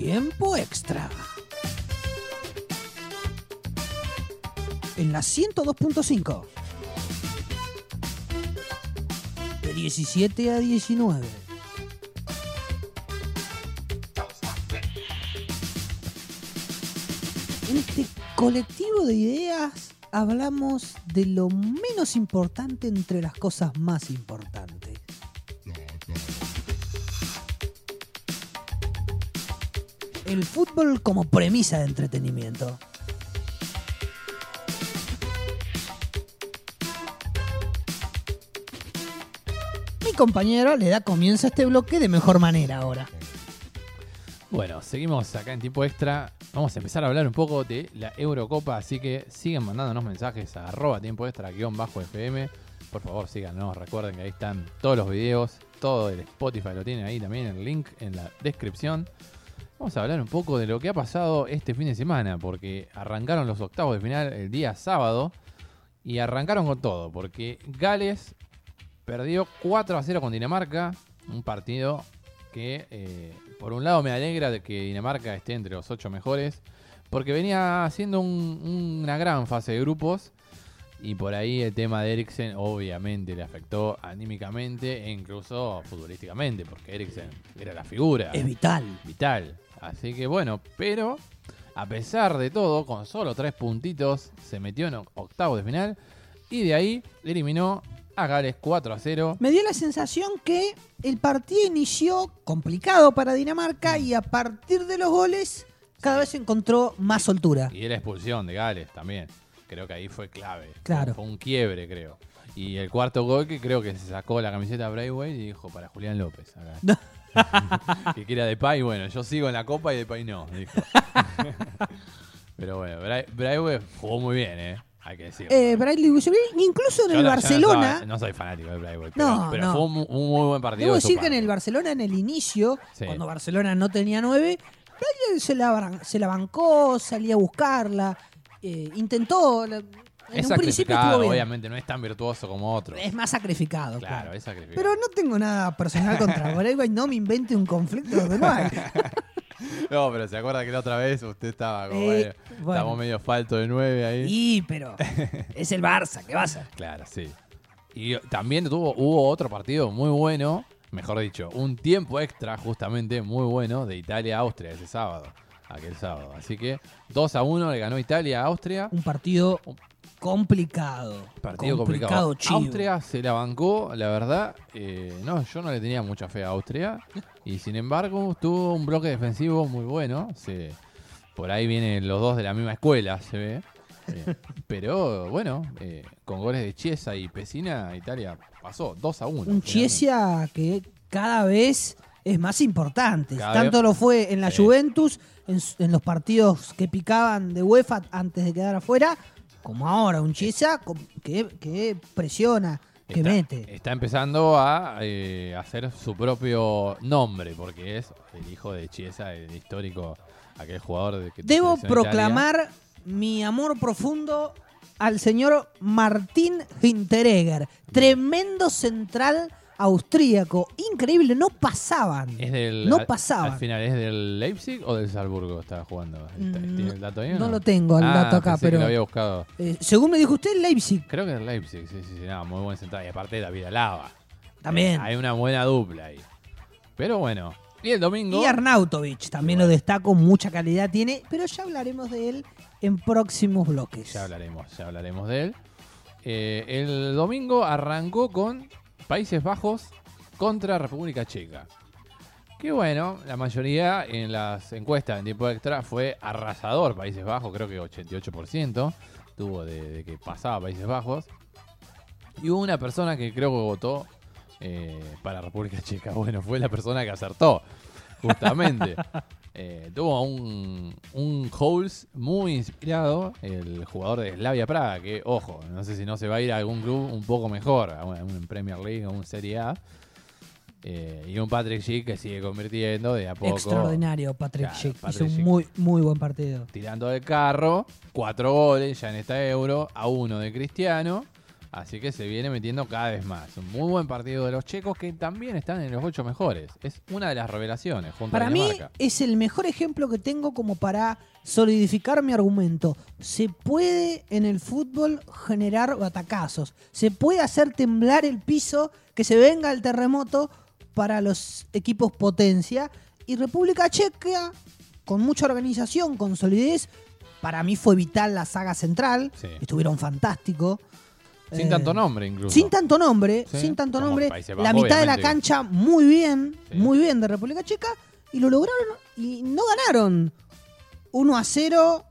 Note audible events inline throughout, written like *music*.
Tiempo extra. En la 102.5. De 17 a 19. En este colectivo de ideas hablamos de lo menos importante entre las cosas más importantes. El fútbol como premisa de entretenimiento. Mi compañero le da comienzo a este bloque de mejor manera ahora. Bueno, seguimos acá en tiempo extra. Vamos a empezar a hablar un poco de la Eurocopa, así que siguen mandándonos mensajes a arroba tiempo extra guion bajo FM. Por favor, síganos, recuerden que ahí están todos los videos, todo el Spotify lo tienen ahí también, el link en la descripción. Vamos a hablar un poco de lo que ha pasado este fin de semana, porque arrancaron los octavos de final el día sábado y arrancaron con todo, porque Gales perdió 4 a 0 con Dinamarca, un partido que eh, por un lado me alegra de que Dinamarca esté entre los 8 mejores, porque venía haciendo un- una gran fase de grupos y por ahí el tema de Eriksen obviamente le afectó anímicamente e incluso futbolísticamente, porque Eriksen era la figura Es vital. vital. Así que bueno, pero a pesar de todo, con solo tres puntitos, se metió en octavos de final y de ahí eliminó a Gales 4 a 0. Me dio la sensación que el partido inició complicado para Dinamarca y a partir de los goles cada vez encontró más soltura. Y la expulsión de Gales también. Creo que ahí fue clave. Claro. Fue un quiebre, creo. Y el cuarto gol que creo que se sacó la camiseta Braithwaite y dijo para Julián López. acá. *laughs* *laughs* que era de Pay, bueno, yo sigo en la copa y de Pay no. dijo. *laughs* Pero bueno, Bra- Braithwaite jugó muy bien, ¿eh? Hay que decirlo. Eh, Bradley incluso en Yo el no- yo Barcelona, No, soy, no soy fanático Braithwaite, No, pero, pero no. fue un, un muy buen partido. debo de decir que en el Barcelona en el inicio, Sí. cuando Barcelona no tenía nueve, Bradley se la, se la bancó, salía a buscarla, eh, intentó, la- en Es un principio estuvo bien. obviamente, no es tan virtuoso como otro. Es más sacrificado, claro. Claro, es sacrificado. Pero no tengo nada personal contra Braithwaite, no me invente un conflicto donde no hay. No, pero se acuerda que la otra vez usted estaba como Eh, bueno. estábamos medio falto de nueve ahí. Y, pero *laughs* es el Barça, ¿qué a hacer? Claro, sí. Y también tuvo, hubo otro partido muy bueno, mejor dicho, un tiempo extra justamente muy bueno de Italia-Austria ese sábado, aquel sábado. Así que 2 a 1 le ganó Italia a Austria. Un partido complicado. Partido complicado, complicado. chivo. Austria se la bancó, la verdad. eh, no, yo no le tenía mucha fe a Austria. Y sin embargo, tuvo un bloque defensivo muy bueno. Se- por ahí vienen los dos de la misma escuela, se ve. Eh, *laughs* pero bueno, eh, con goles de Chiesa y Pesina, Italia pasó 2 a 1. Un finalmente. Chiesa que cada vez es más importante. Cada Tanto vez- lo fue en la. Juventus, en los partidos que picaban de UEFA antes de quedar afuera, como ahora. Un Chiesa co- que, que presiona, que Está, mete. está empezando a eh, hacer su propio nombre, porque es el hijo de Chiesa, el histórico, aquel jugador de que Debo Italia. proclamar mi amor profundo al señor Martín Hinteregger. Tremendo central austríaco. Increíble, no pasaban. Es del, no al- pasaban. Al final, ¿es del Leipzig o del Salzburgo estaba jugando? Mm, ¿Tiene el dato ahí no no? lo tengo el Ah, dato acá, pensé que pero- lo había buscado. Eh, según me dijo usted, Leipzig. Creo que es Leipzig, sí, sí, sí. No, muy buen central. Y aparte David Alaba. También. Eh, hay una buena dupla ahí. Pero bueno. Y el domingo. Y Arnautovic también Bueno. lo destaco, mucha calidad tiene, pero ya hablaremos de él en próximos bloques. Ya hablaremos, ya hablaremos de él. Eh, el domingo arrancó con Países Bajos contra República Checa. Que bueno, la mayoría en las encuestas en tiempo extra fue arrasador Países Bajos, creo que 88% tuvo de, que pasaba Países Bajos. Y hubo una persona que creo que votó eh, para República Checa. *laughs* Bueno, fue la persona que acertó, justamente. *laughs* Eh, tuvo un, un Holes muy inspirado, el jugador de Slavia Praga, que, ojo, no sé si no se va a ir a algún club un poco mejor, a un, a un Premier League, a un Serie A. Eh, y un Patrick Schick que sigue convirtiendo de a poco. Extraordinario, Patrick Claro, Schick. Patrick Hizo un Schick. muy, muy buen partido. Tirando del carro, cuatro goles ya en esta Euro, a uno de Cristiano. Así que se viene metiendo cada vez más. Un muy buen partido de los checos que también están en los ocho mejores. Es una de las revelaciones junto Para a mí es el mejor ejemplo que tengo como para solidificar mi argumento. Se puede en el fútbol generar batacazos. Se puede hacer temblar el piso, que se venga el terremoto para los equipos potencia. Y República Checa, con mucha organización, con solidez, para mí fue vital la saga central. Sí. Estuvieron fantásticos. Sin Eh, tanto nombre incluso. Sin tanto nombre, Sí, sin tanto como nombre. Países La mitad de la cancha muy bien, Sí. muy bien de República Checa. Y lo lograron y no ganaron 1 a 0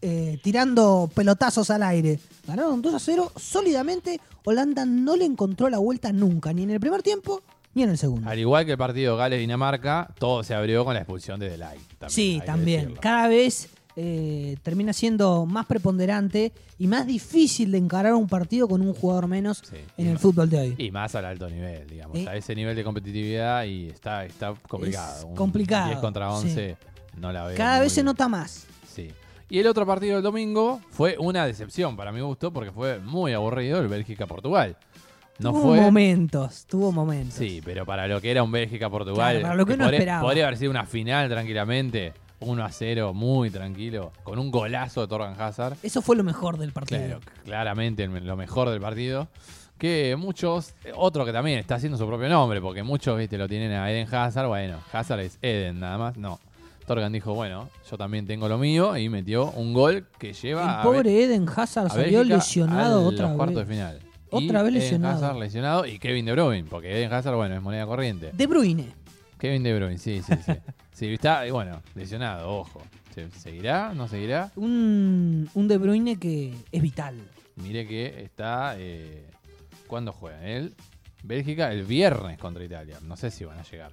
eh, tirando pelotazos al aire. Ganaron 2 a 0 sólidamente. Holanda no le encontró la vuelta nunca, ni en el primer tiempo ni en el segundo. Al igual que el partido Gales-Dinamarca, todo se abrió con la expulsión de Delay. también, sí, también. Cada vez eh, termina siendo más preponderante y más difícil de encarar un partido con un jugador menos Sí, en el más- fútbol de hoy. Y más al alto nivel, digamos. Eh. A ese nivel de competitividad y está, está complicado. Es Un complicado, 10 contra 11 no la veo. Cada vez se nota más. Sí. Y el otro partido del domingo fue una decepción para mi gusto porque fue muy aburrido el Bélgica-Portugal. No tuvo fue. momentos, tuvo momentos. Sí, pero para lo que era un Bélgica-Portugal. Claro, para lo que uno podría, esperaba. podría haber sido una final tranquilamente. 1 a 0, muy tranquilo. Con un golazo de Torgan Hazard. Eso fue lo mejor del partido. Claro, claramente lo mejor del partido. Que muchos, otro que también está haciendo su propio nombre, porque muchos, viste, lo tienen a Eden Hazard. Bueno, Hazard es Eden nada más. No. Torgan dijo, bueno, yo también tengo lo mío y metió un gol que lleva El a, pobre Eden Hazard salió Bélgica lesionado otra los cuartos de vez. final. Otra Y vez Eden lesionado. Hazard lesionado y Kevin De Bruyne, porque Eden Hazard, bueno, es moneda corriente. De Bruyne. Kevin De Bruyne, sí, sí, sí. *laughs* sí, está, y bueno, lesionado, ojo. ¿Se- ¿Seguirá? ¿No seguirá? Un, un De Bruyne que es vital. Mire que está. Eh, ¿Cuándo juega? Él, Bélgica, el viernes contra Italia. No sé si van a llegar.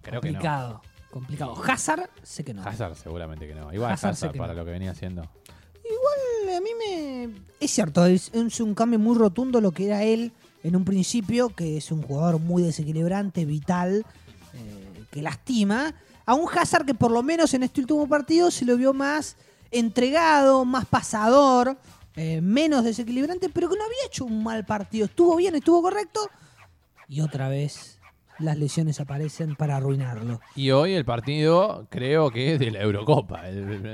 Creo que complicado. Complicado. Hazard, sé que no. no. Hazard seguramente que no. Igual Hazard Hazard, para no. lo que venía haciendo. A mí me. Es cierto, es, es un cambio muy rotundo lo que era él en un principio, que es un jugador muy desequilibrante, vital, eh, que lastima. A un Hazard que por lo menos en este último partido se lo vio más entregado, más pasador, eh, menos desequilibrante, pero que no había hecho un mal partido. Estuvo bien, estuvo correcto. Y otra vez las lesiones aparecen para arruinarlo. Y hoy el partido, creo que es de la Eurocopa.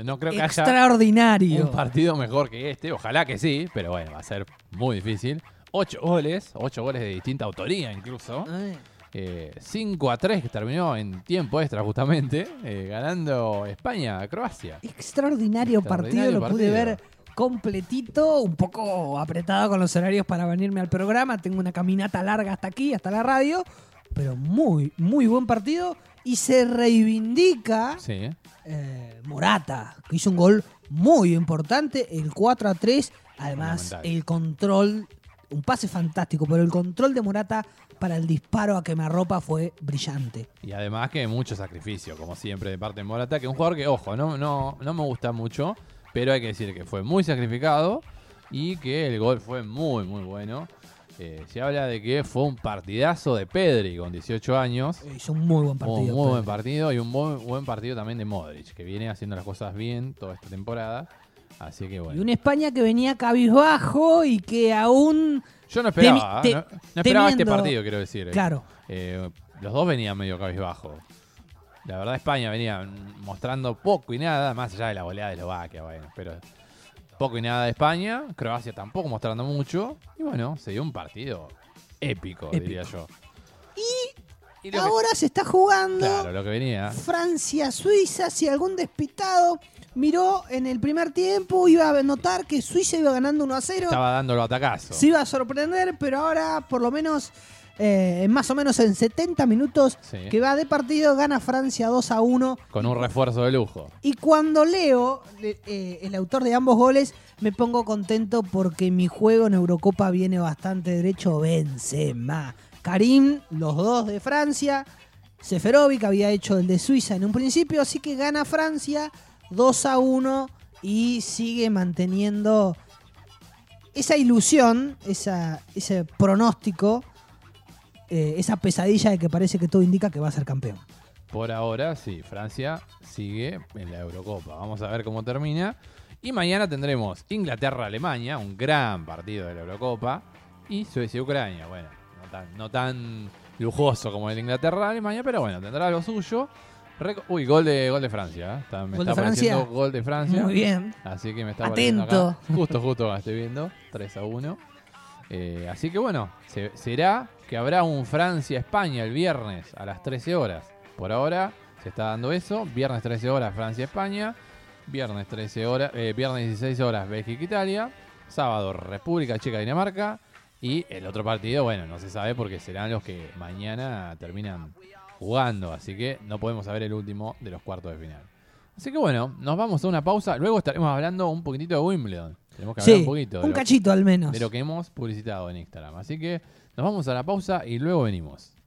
No creo que haya Extraordinario. un partido mejor que este. Ojalá que sí, pero bueno, va a ser muy difícil. Ocho goles, ocho goles de distinta autoría incluso. Ay. Eh, 5 a 3 que terminó en tiempo extra justamente, eh, ganando España a Croacia. Extraordinario, partido, lo pude ver completito, un poco apretado con los horarios para venirme al programa. Tengo una caminata larga hasta aquí, hasta la radio, pero muy, muy buen partido. Y se reivindica Sí, eh, Morata, que hizo un gol muy importante, el 4 a 3. Además, el control, un pase fantástico, pero el control de Morata para el disparo a quemarropa fue brillante. y además que mucho sacrificio, como siempre, de parte de Morata, que es un jugador que, ojo, no, no, no me gusta mucho, pero hay que decir que fue muy sacrificado y que el gol fue muy, muy bueno. Eh, se habla de que fue un partidazo de Pedri con 18 años. Hizo un muy buen partido. muy buen partido y un muy buen partido también de Modric, que viene haciendo las cosas bien toda esta temporada. Así que Y bueno. una España que venía cabizbajo y que aún. Yo no esperaba, ¿eh? te- no, no esperaba este partido, quiero decir. eh. Claro, Eh, los dos venían medio cabizbajo. La verdad, España venía mostrando poco y nada, más allá de la goleada de Eslovaquia, bueno, pero poco y nada de España. Croacia tampoco mostrando mucho. Y bueno, se dio un partido épico, Épico. diría yo. Y, que- ahora se está jugando claro, lo que venía. Francia-Suiza. Si algún despistado miró en el primer tiempo, iba a notar que Suiza iba ganando 1 a 0. Estaba dando los atacazos. Se iba a sorprender, pero ahora, por lo menos, eh, más o menos en 70 minutos Sí. que va de partido, gana Francia 2 a 1. Con un refuerzo de lujo. Y cuando leo le- eh, el autor de ambos goles, me pongo contento porque mi juego en Eurocopa viene bastante derecho. Benzema. Karim, los dos de Francia. Seferovic había hecho el de Suiza en un principio, así que gana Francia 2 a 1 y sigue manteniendo esa ilusión, ese pronóstico, eh, esa pesadilla de que parece que todo indica que va a ser campeón. Por ahora, sí, Francia sigue en la Eurocopa. Vamos a ver cómo termina. Y mañana tendremos Inglaterra-Alemania, un gran partido de la Eurocopa. Y Suecia-Ucrania, bueno, no tan, no tan lujoso como el Inglaterra-Alemania, pero bueno, tendrá lo suyo. Reco- Uy, gol de, gol de Francia. ¿eh? Está- me ¿Gol está de Francia? apareciendo gol de Francia. Muy bien. Así que me está Atento. acá. Justo, justo estoy viendo. 3 a 1. Eh, así que bueno, se- será que habrá un Francia-España el viernes a las 13 horas. Por ahora se está dando eso. Viernes 13 horas Francia-España. Viernes 13 horas, eh, viernes 16 horas Bélgica-Italia. Sábado República Checa-Dinamarca. Y el otro partido, bueno, no se sabe porque serán los que mañana terminan jugando. Así que no podemos saber el último de los cuartos de final. Así que bueno, nos vamos a una pausa. Luego estaremos hablando un poquitito de Wimbledon. Tenemos que hablar Sí, un poquito un cachito al menos. de lo que hemos publicitado en Instagram. Así que nos vamos a la pausa y luego venimos.